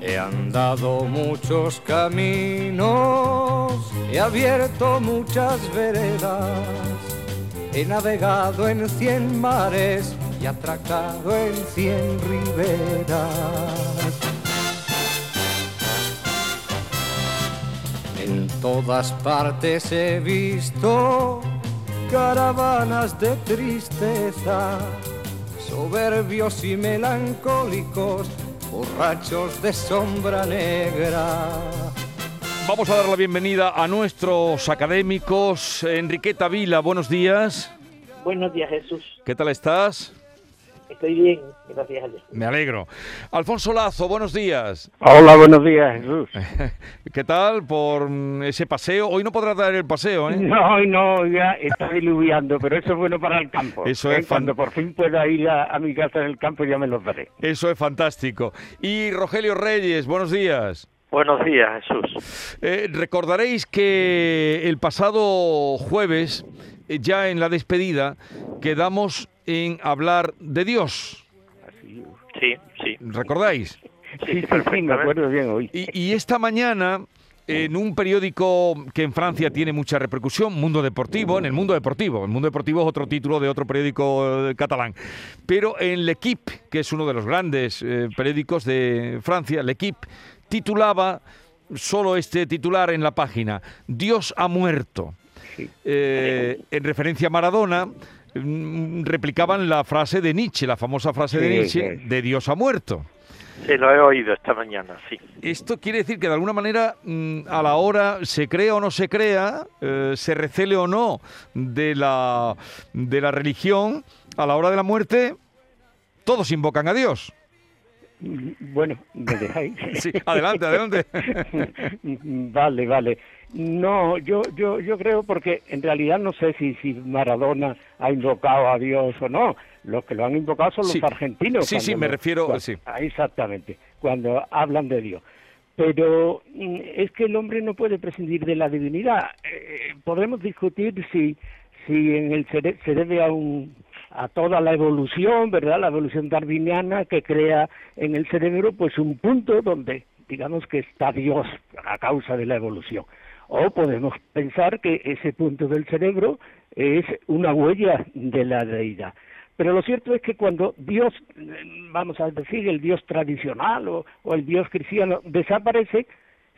He andado muchos caminos, he abierto muchas veredas, he navegado en cien mares y atracado en cien riberas. Todas partes he visto caravanas de tristeza, soberbios y melancólicos borrachos de sombra negra. Vamos a dar la bienvenida a nuestros académicos. Enriqueta Vila, buenos días. Buenos días, Jesús. ¿Qué tal estás? Estoy bien, gracias a Dios. Me alegro. Alfonso Lazo, buenos días. Hola, buenos días, Jesús. ¿Qué tal por ese paseo? Hoy no podrás dar el paseo, ¿eh? No, no, ya está diluviando, pero eso es bueno para el campo. Eso ¿eh? es Cuando por fin pueda ir a, a mi casa en el campo ya me los daré. Eso es fantástico. Y Rogelio Reyes, buenos días. Buenos días, Jesús. Eh, recordaréis que el pasado jueves, ya en la despedida, quedamos en hablar de Dios. Sí, sí. ¿Recordáis? Sí, sí, sí, me acuerdo bien hoy. Y, y esta mañana, en un periódico que en Francia tiene mucha repercusión, Mundo Deportivo, en el Mundo Deportivo, el Mundo Deportivo es otro título de otro periódico eh, catalán, pero en L'Equipe, que es uno de los grandes eh, periódicos de Francia, L'Equipe, titulaba solo este titular en la página, Dios ha muerto. Eh, en referencia a Maradona, mm, replicaban la frase de Nietzsche, la famosa frase de Nietzsche, sí. de Dios ha muerto. Sí, lo he oído esta mañana, sí. Esto quiere decir que de alguna manera, mm, a la hora, se crea o no se crea, eh, se recele o no de la, de la religión, a la hora de la muerte, todos invocan a Dios. Bueno, me dejáis. Sí, adelante, adelante. vale, vale. No, yo, yo, yo creo porque en realidad no sé si, si Maradona ha invocado a Dios o no. Los que lo han invocado son Sí. los argentinos. Sí, sí, cuando me lo- refiero- cua- sí. Ah, Exactamente, cuando hablan de Dios. Pero mm, es que el hombre no puede prescindir de la divinidad. Eh, podemos discutir si, si en el se debe a un a toda la evolución, ¿verdad? La evolución darwiniana que crea en el cerebro pues un punto donde digamos que está Dios a causa de la evolución. O podemos pensar que ese punto del cerebro es una huella de la deidad. Pero lo cierto es que cuando Dios, vamos a decir, el Dios tradicional o, o el Dios cristiano desaparece,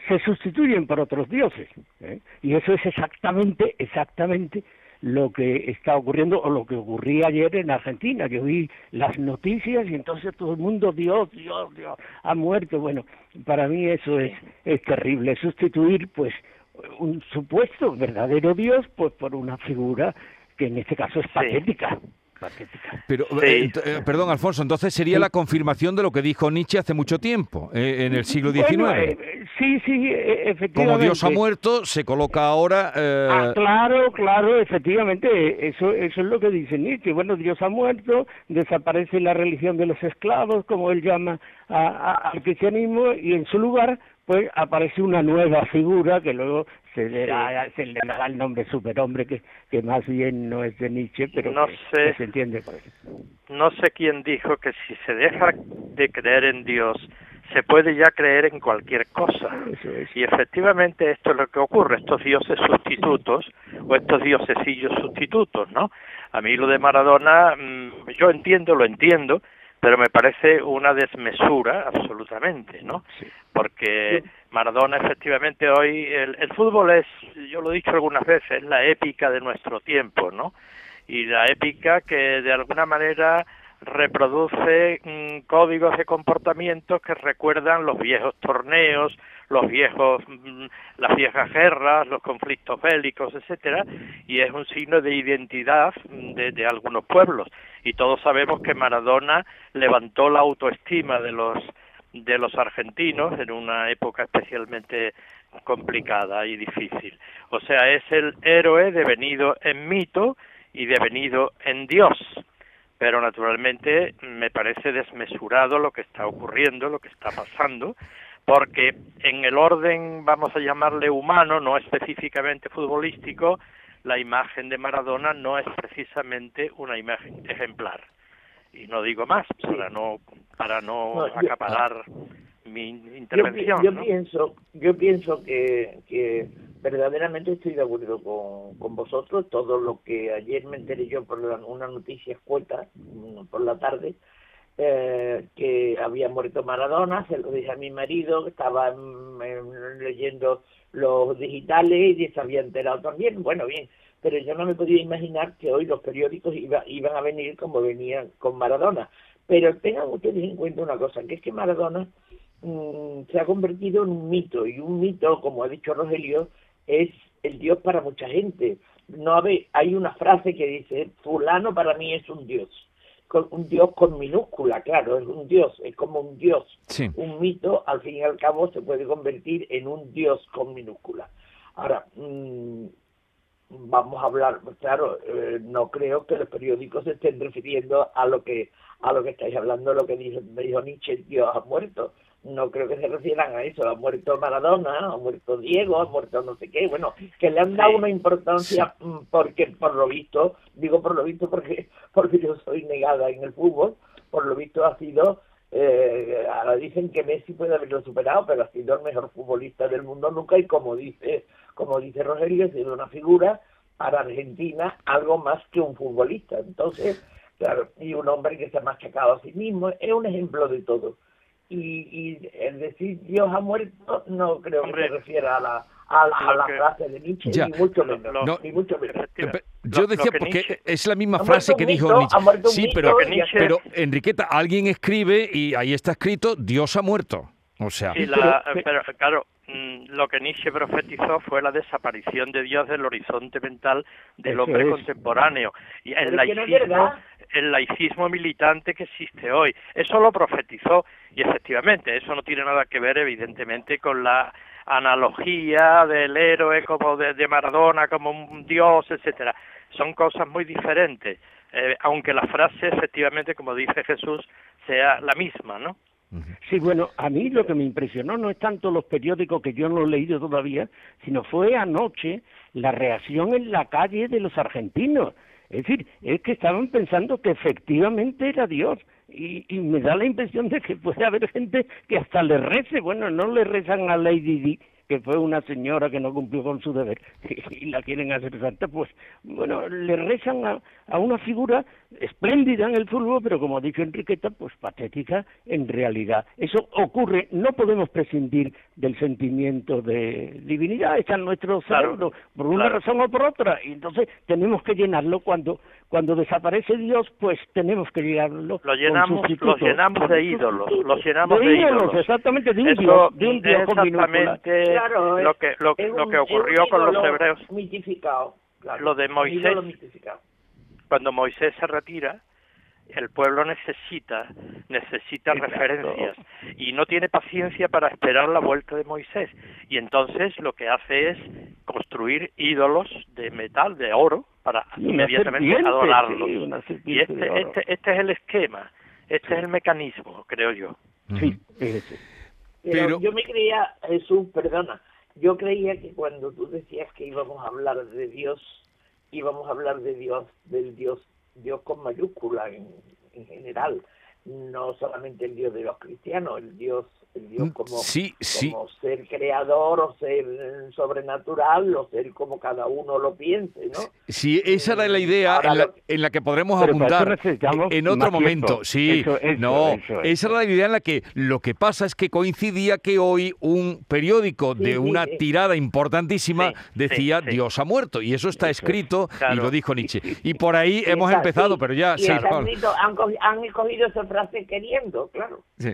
se sustituyen por otros dioses. ¿eh? Y eso es exactamente, exactamente lo que está ocurriendo o lo que ocurría ayer en Argentina. Yo vi las noticias y entonces todo el mundo, Dios, Dios, Dios, ha muerto. Bueno, para mí eso es, es terrible, sustituir pues un supuesto verdadero Dios pues por una figura que en este caso es patética. Pero, Sí. eh, eh, perdón, Alfonso, entonces sería la confirmación de lo que dijo Nietzsche hace mucho tiempo, eh, en el siglo XIX. Bueno, eh, sí, sí, e- efectivamente. Como Dios ha muerto, se coloca ahora... Ah, claro, claro, efectivamente, eso, eso es lo que dice Nietzsche. Bueno, Dios ha muerto, desaparece la religión de los esclavos, como él llama a- a- al cristianismo, y en su lugar, pues aparece una nueva figura que luego se le, da, se le da el nombre superhombre, que, que más bien no es de Nietzsche, pero No que- sé. que se entiende por eso. No sé quién dijo que si se deja de creer en Dios, se puede ya creer en cualquier cosa. Es. Y efectivamente esto es lo que ocurre, estos dioses sustitutos o estos diosesillos sustitutos, ¿no? A mí lo de Maradona, mm, yo entiendo, lo entiendo, pero me parece una desmesura absolutamente, ¿no? Porque Maradona efectivamente hoy, el, el fútbol es, yo lo he dicho algunas veces, es la épica de nuestro tiempo, ¿no? Y la épica que de alguna manera reproduce mm, códigos de comportamientos que recuerdan los viejos torneos, los viejos, mm, las viejas guerras, los conflictos bélicos, etcétera, y es un signo de identidad mm, de, de algunos pueblos. Y todos sabemos que Maradona levantó la autoestima de los de los argentinos en una época especialmente complicada y difícil. O sea, es el héroe devenido en mito y devenido en Dios. Pero naturalmente me parece desmesurado lo que está ocurriendo, lo que está pasando, porque en el orden, vamos a llamarle humano, no específicamente futbolístico, la imagen de Maradona no es precisamente una imagen ejemplar. Y no digo más para no para no, No, acaparar mi Yo, pi- intervención. yo ¿no? pienso, yo pienso que, que verdaderamente estoy de acuerdo con, con vosotros. Todo lo que ayer me enteré yo por la- una noticia escueta mm, por la tarde, eh, que había muerto Maradona, se lo dije a mi marido, que estaba leyendo los digitales y se había enterado también. Bueno, bien, pero yo no me podía imaginar que hoy los periódicos iba- iban a venir como venían con Maradona. Pero tengan ustedes en cuenta una cosa, que es que Maradona mm, se ha convertido en un mito y un mito, como ha dicho Rogelio, es el Dios para mucha gente. No hay una frase que dice fulano para mí es un Dios, con, un Dios con minúscula, claro, es un Dios, es como un Dios. Sí. Un mito, al fin y al cabo, se puede convertir en un Dios con minúscula. Ahora, mm, vamos a hablar, pues claro, eh, no creo que los periódicos se estén refiriendo a lo que a lo que estáis hablando, lo que dijo, dijo Nietzsche, Dios ha muerto. No creo que se refieran a eso, ha muerto Maradona, ha muerto Diego, ha muerto no sé qué, bueno, que le han dado Sí. una importancia mm, porque por lo visto, digo por lo visto porque porque yo soy negada en el fútbol, por lo visto ha sido eh, ahora dicen que Messi puede haberlo superado, pero ha sido el mejor futbolista del mundo nunca y como dice, como dice Rogelio, ha sido una figura para Argentina algo más que un futbolista. Entonces, claro, y un hombre que se ha machacado a sí mismo, es un ejemplo de todo. Y, y el decir Dios ha muerto no creo Hombre, que se refiera a la, a, la- a lo la que- frase de Nietzsche, Ya. ni mucho menos. lo- No. ni mucho menos. Efectivamente. Yo decía que porque Nietzsche- es la misma frase que dijo mito, Nietzsche. Sí, pero, Nietzsche- pero Enriqueta, alguien escribe y ahí está escrito Dios ha muerto. O sea, Sí, la- Pero- claro, mm, lo que Nietzsche profetizó fue la desaparición de Dios del horizonte mental del hombre es. contemporáneo y el no laicismo, verdad. El laicismo militante que existe hoy. Eso lo profetizó y efectivamente eso no tiene nada que ver evidentemente con la analogía del héroe como de, de Maradona como un dios, etcétera. Son cosas muy diferentes, eh, aunque la frase efectivamente, como dice Jesús, sea la misma, ¿no? Sí, bueno, a mí lo que me impresionó no es tanto los periódicos que yo no he leído todavía, sino fue anoche la reacción en la calle de los argentinos. Es decir, es que estaban pensando que efectivamente era Dios. Y, me da la impresión de que puede haber gente que hasta le rece. Bueno, no le rezan a Lady Di, que fue una señora que no cumplió con su deber y la quieren hacer santa, pues bueno, le rezan a, a una figura espléndida en el fútbol, pero como ha dicho Enriqueta, pues patética en realidad. Eso ocurre, no podemos prescindir del sentimiento de divinidad, está en nuestro Claro, cerebro, por una claro. razón o por otra, y entonces tenemos que llenarlo cuando cuando desaparece Dios, pues tenemos que llenarlo. Lo llenamos, de ídolos, los llenamos de ídolos. exactamente, de un Eso Dios, de un exactamente Claro, es- lo que lo, es lo un- que es ocurrió un con los hebreos Mitificado. claro. Lo de Un Moisés. Cuando Moisés se retira el pueblo necesita necesita Exacto. referencias y no tiene paciencia para esperar la vuelta de Moisés. Y entonces lo que hace es construir ídolos de metal de oro para inmediatamente adorarlos. sí, una y este este este es el esquema este es el mecanismo creo yo. Sí, fíjese. Pero, Pero- yo me creía, Jesús, perdona, yo creía que cuando tú decías que íbamos a hablar de Dios, íbamos a hablar de Dios, del Dios, Dios con mayúscula en, en general, no solamente el Dios de los cristianos, el Dios, el Dios Mm, como, sí, sí. como ser creador o ser eh, sobrenatural o ser como cada uno lo piense, ¿no? Sí, esa era la idea Ahora en la, lo- en la que podremos Pero necesitamos en otro momento. tiempo. Sí, Eso, eso, no, eso, esa era la idea en la que lo que pasa es que coincidía que hoy un periódico Sí, de sí, una sí. tirada importantísima Sí, decía sí, sí. Dios ha muerto y eso está escrito y lo dijo Nietzsche. Y por ahí hemos está- empezado, sí, pero ya y sí, han, cogi- han escogido esa frase queriendo, claro. Sí.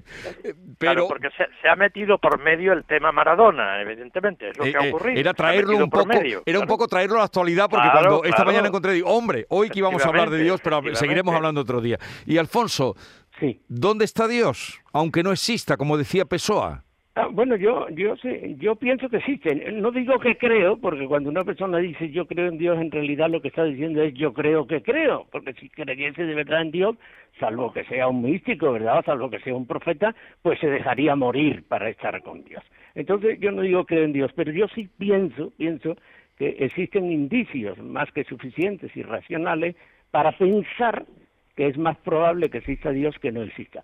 Eh, Claro, Pero porque se, se ha metido por medio el tema Maradona evidentemente es lo eh, que ha eh, ocurrido era traerlo un poco, medio, era un poco traerlo a la actualidad porque Claro, cuando esta claro. mañana encontré digo, hombre, hoy que íbamos a hablar de Dios, pero seguiremos hablando otro día. Y Alfonso, Sí. ¿dónde está Dios? Aunque no exista, como decía Pessoa. Ah, bueno, yo, yo sé, yo pienso que existen. No digo que creo, porque cuando una persona dice yo creo en Dios, en realidad lo que está diciendo es yo creo que creo, porque si creyese de verdad en Dios, salvo que sea un místico, ¿verdad? Salvo que sea un profeta, pues se dejaría morir para estar con Dios. Entonces yo no digo creo en Dios, pero yo sí pienso, pienso que existen indicios más que suficientes y racionales para pensar que es más probable que exista Dios que no exista.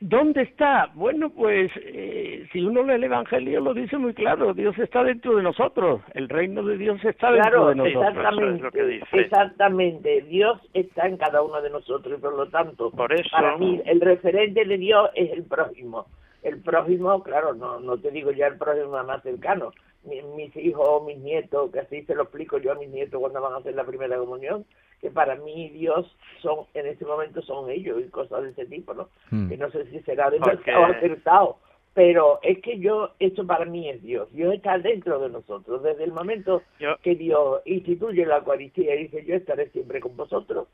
¿Dónde está? Bueno, pues eh, si uno lee el Evangelio lo dice muy claro, Dios está dentro de nosotros, el reino de Dios está dentro de nosotros. Exactamente, exactamente, Dios está en cada uno de nosotros y por lo tanto, por eso... para mí el referente de Dios es el prójimo. El prójimo, claro, no, no te digo ya el prójimo más cercano, mis hijos, mis nietos, que así se lo explico yo a mis nietos cuando van a hacer la primera comunión, que para mí Dios son en este momento son ellos y cosas de ese tipo, ¿no? Hmm. Que no sé si será demasiado acertado, pero es que yo, esto para mí es Dios. Dios está dentro de nosotros. Desde el momento que Dios instituye la Eucaristía y dice yo estaré siempre con vosotros,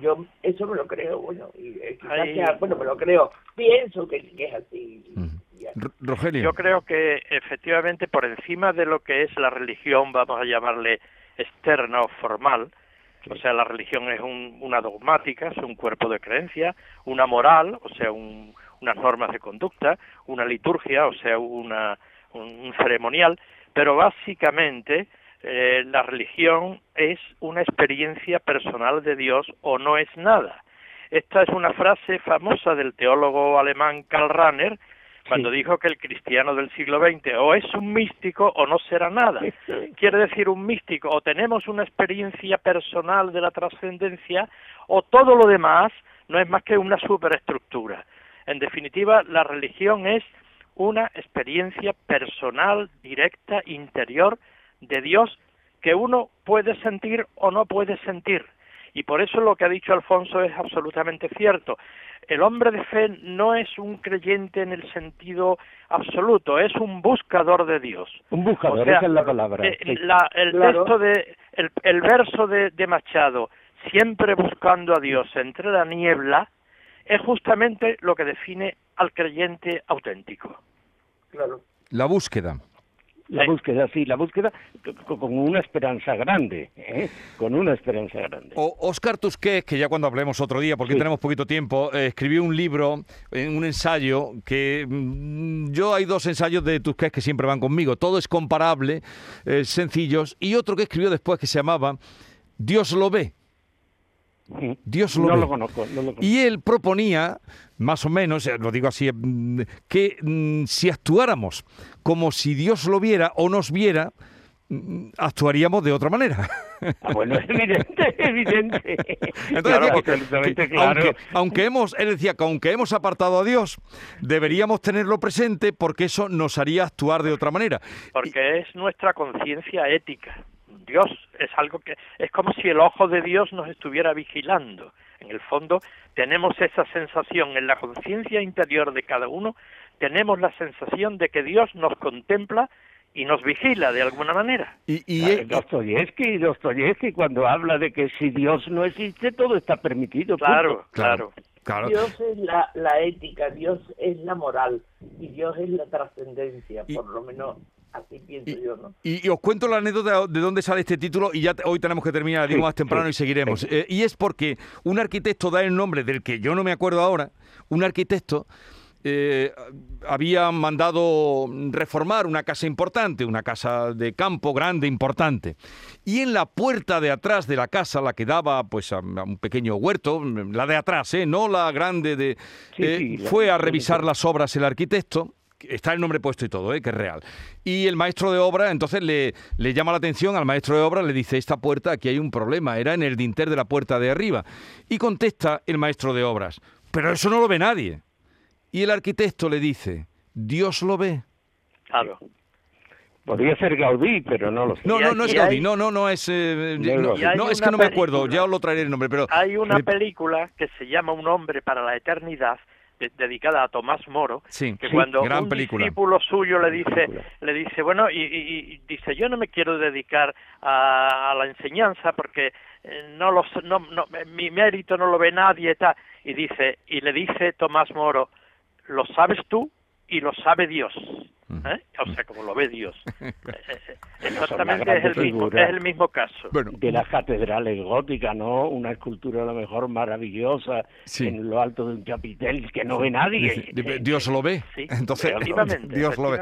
yo eso me lo creo, bueno, y quizás bueno, me lo creo, pienso que, es así. Rogelio. Yo creo que efectivamente por encima de lo que es la religión, vamos a llamarle externa o formal, o sea, la religión es una dogmática, es un cuerpo de creencia, una moral, o sea, unas normas de conducta, una liturgia, o sea, una, un, ceremonial, pero básicamente eh, la religión es una experiencia personal de Dios o no es nada. Esta es una frase famosa del teólogo alemán Karl Rahner, cuando dijo que el cristiano del siglo XX o es un místico o no será nada. Quiere decir un místico, o tenemos una experiencia personal de la trascendencia, o todo lo demás no es más que una superestructura. En definitiva, la religión es una experiencia personal, directa, interior de Dios que uno puede sentir o no puede sentir. Y por eso lo que ha dicho Alfonso es absolutamente cierto el hombre de fe no es un creyente en el sentido absoluto, es un buscador de Dios. Un buscador, esa es la palabra. Eh, el texto de, el, verso de, de Machado, siempre buscando a Dios entre la niebla, es justamente lo que define al creyente auténtico. Claro. La búsqueda. La búsqueda, sí, la búsqueda con una esperanza grande, ¿eh? con una esperanza grande. O Oscar Tusquets, que ya cuando hablemos otro día, porque tenemos poquito tiempo, eh, escribió un libro, un ensayo, que mm, yo hay dos ensayos de Tusquets que siempre van conmigo, todo es comparable, eh, sencillos, y otro que escribió después que se llamaba Dios lo ve. Dios lo no ve. Lo conozco, no lo conozco. Y él proponía, más o menos, lo digo así, mm, que mm, si actuáramos como si Dios lo viera o nos viera, mm, actuaríamos de otra manera. Ah, bueno, es evidente, evidente. Entonces, claro. aunque, hemos, él decía que aunque hemos apartado a Dios, deberíamos tenerlo presente porque eso nos haría actuar de otra manera. Porque es nuestra conciencia ética. Dios es algo que es como si el ojo de Dios nos estuviera vigilando. En el fondo tenemos esa sensación en la conciencia interior de cada uno, tenemos la sensación de que Dios nos contempla y nos vigila de alguna manera. Y, y Dostoyevsky, Dostoyevsky cuando habla de que si Dios no existe todo está permitido. Claro, claro. claro. Dios es la, la, ética, Dios es la moral y Dios es la trascendencia, por lo menos Así pienso y, yo, ¿no? Y, os cuento la anécdota de dónde sale este título y ya hoy tenemos que terminar, digo más temprano y seguiremos. Eh, y es porque un arquitecto da el nombre del que yo no me acuerdo ahora, un arquitecto eh, había mandado reformar una casa importante, una casa de campo grande, importante. Y en la puerta de atrás de la casa, la que daba pues a, un pequeño huerto, la de atrás, ¿eh? no la grande de... Eh, fue a revisar las obras el arquitecto está el nombre puesto y todo, ¿eh? que es real. Y el maestro de obra, entonces le, le, llama la atención al maestro de obra, le dice, esta puerta, aquí hay un problema, era en el dinter de la puerta de arriba. Y contesta el maestro de obras, pero eso no lo ve nadie. Y el arquitecto le dice, Dios lo ve. Claro. Podría ser Gaudí, pero no lo sé. No, no, no es Gaudí, no, no, no es... Eh, no, es que no me acuerdo, ya os lo traeré el nombre, pero... Hay una película que se llama Un hombre para la eternidad, dedicada a Tomás Moro, que cuando un discípulo suyo le dice, le dice, bueno, y, dice, yo no me quiero dedicar a, la enseñanza porque eh, no los, no, no, mi mérito no lo ve nadie, y tal, y dice, y le dice Tomás Moro, lo sabes tú y lo sabe Dios. ¿Eh? O sea, como lo ve Dios. Eh, eh, Exactamente es el, mismo, es el mismo caso. de las catedrales góticas, ¿no? Una escultura a lo mejor maravillosa en lo alto de un chapitel que no ve nadie. Dios lo ve. Entonces, Dios lo ve.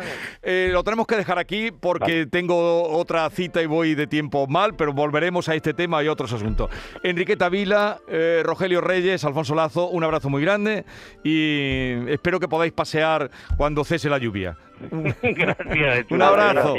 lo tenemos que dejar aquí porque tengo otra cita y voy de tiempo mal, pero volveremos a este tema y otros asuntos. Enriqueta Vila, Rogelio Reyes, Alfonso Lazo, un abrazo muy grande y espero que podáis pasear cuando cese la lluvia. gracias. Un abrazo.